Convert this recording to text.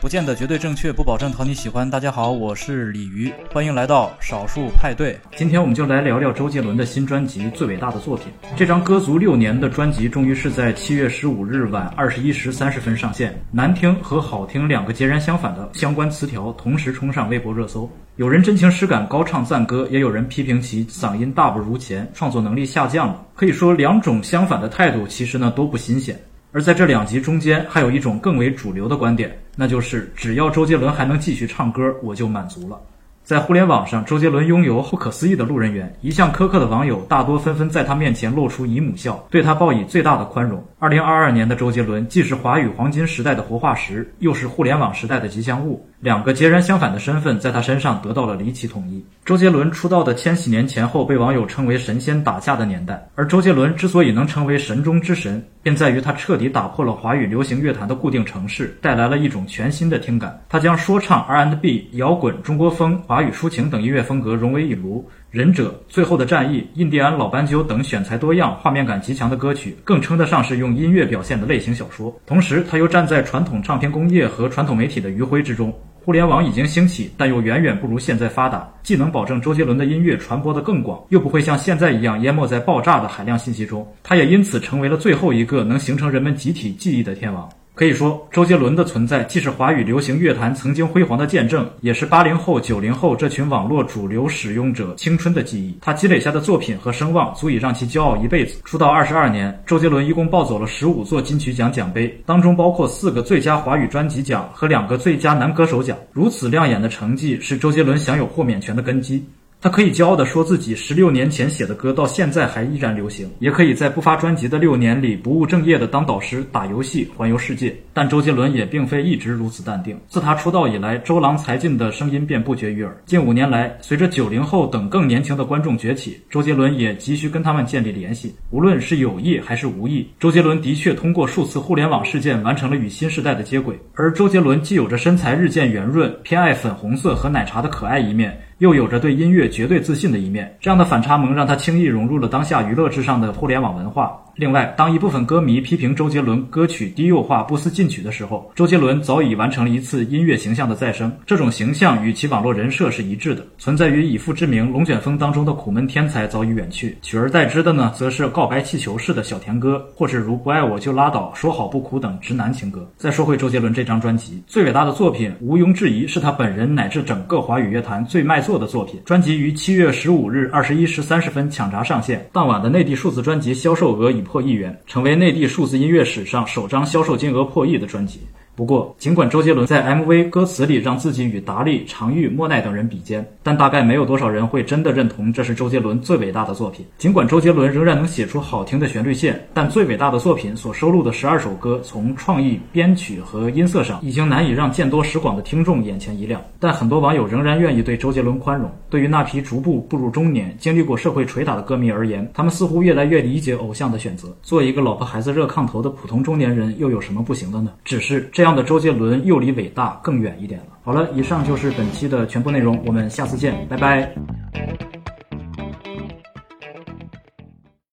不见得绝对正确，不保证讨你喜欢。大家好，我是鲤鱼，欢迎来到少数派对。今天我们就来聊聊周杰伦的新专辑《最伟大的作品》。这张歌足六年的专辑，终于是在七月十五日晚二十一时三十分上线。难听和好听两个截然相反的相关词条同时冲上微博热搜。有人真情实感高唱赞歌，也有人批评其嗓音大不如前，创作能力下降了。可以说，两种相反的态度其实呢都不新鲜。而在这两集中间，还有一种更为主流的观点，那就是只要周杰伦还能继续唱歌，我就满足了。在互联网上，周杰伦拥有不可思议的路人缘，一向苛刻的网友大多纷纷在他面前露出姨母笑，对他报以最大的宽容。二零二二年的周杰伦，既是华语黄金时代的活化石，又是互联网时代的吉祥物。两个截然相反的身份在他身上得到了离奇统一。周杰伦出道的千禧年前后被网友称为神仙打架的年代，而周杰伦之所以能成为神中之神，便在于他彻底打破了华语流行乐坛的固定程式，带来了一种全新的听感。他将说唱、R&B、摇滚、中国风、华语抒情等音乐风格融为一炉。忍者、最后的战役、印第安老斑鸠等选材多样、画面感极强的歌曲，更称得上是用音乐表现的类型小说。同时，他又站在传统唱片工业和传统媒体的余晖之中。互联网已经兴起，但又远远不如现在发达。既能保证周杰伦的音乐传播得更广，又不会像现在一样淹没在爆炸的海量信息中。他也因此成为了最后一个能形成人们集体记忆的天王。可以说，周杰伦的存在既是华语流行乐坛曾经辉煌的见证，也是八零后、九零后这群网络主流使用者青春的记忆。他积累下的作品和声望，足以让其骄傲一辈子。出道二十二年，周杰伦一共抱走了十五座金曲奖奖杯，当中包括四个最佳华语专辑奖和两个最佳男歌手奖。如此亮眼的成绩，是周杰伦享有豁免权的根基。他可以骄傲地说自己十六年前写的歌到现在还依然流行，也可以在不发专辑的六年里不务正业地当导师、打游戏、环游世界。但周杰伦也并非一直如此淡定。自他出道以来，周郎才尽的声音便不绝于耳。近五年来，随着九零后等更年轻的观众崛起，周杰伦也急需跟他们建立联系。无论是有意还是无意，周杰伦的确通过数次互联网事件完成了与新时代的接轨。而周杰伦既有着身材日渐圆润、偏爱粉红色和奶茶的可爱一面。又有着对音乐绝对自信的一面，这样的反差萌让他轻易融入了当下娱乐至上的互联网文化。另外，当一部分歌迷批评周杰伦歌曲低幼化、不思进取的时候，周杰伦早已完成了一次音乐形象的再生。这种形象与其网络人设是一致的，存在于《以父之名》《龙卷风》当中的苦闷天才早已远去，取而代之的呢，则是告白气球式的小甜歌，或是如不爱我就拉倒、说好不哭等直男情歌。再说回周杰伦这张专辑，最伟大的作品，毋庸置疑是他本人乃至整个华语乐坛最卖座的作品。专辑于七月十五日二十一时三十分抢闸上线，当晚的内地数字专辑销售额已。破亿元，成为内地数字音乐史上首张销售金额破亿的专辑。不过，尽管周杰伦在 MV 歌词里让自己与达利、常玉、莫奈等人比肩，但大概没有多少人会真的认同这是周杰伦最伟大的作品。尽管周杰伦仍然能写出好听的旋律线，但最伟大的作品所收录的十二首歌，从创意、编曲和音色上，已经难以让见多识广的听众眼前一亮。但很多网友仍然愿意对周杰伦宽容。对于那批逐步步入中年、经历过社会捶打的歌迷而言，他们似乎越来越理解偶像的选择。做一个老婆孩子热炕头的普通中年人，又有什么不行的呢？只是这样。这样的周杰伦又离伟大更远一点了。好了，以上就是本期的全部内容，我们下次见，拜拜。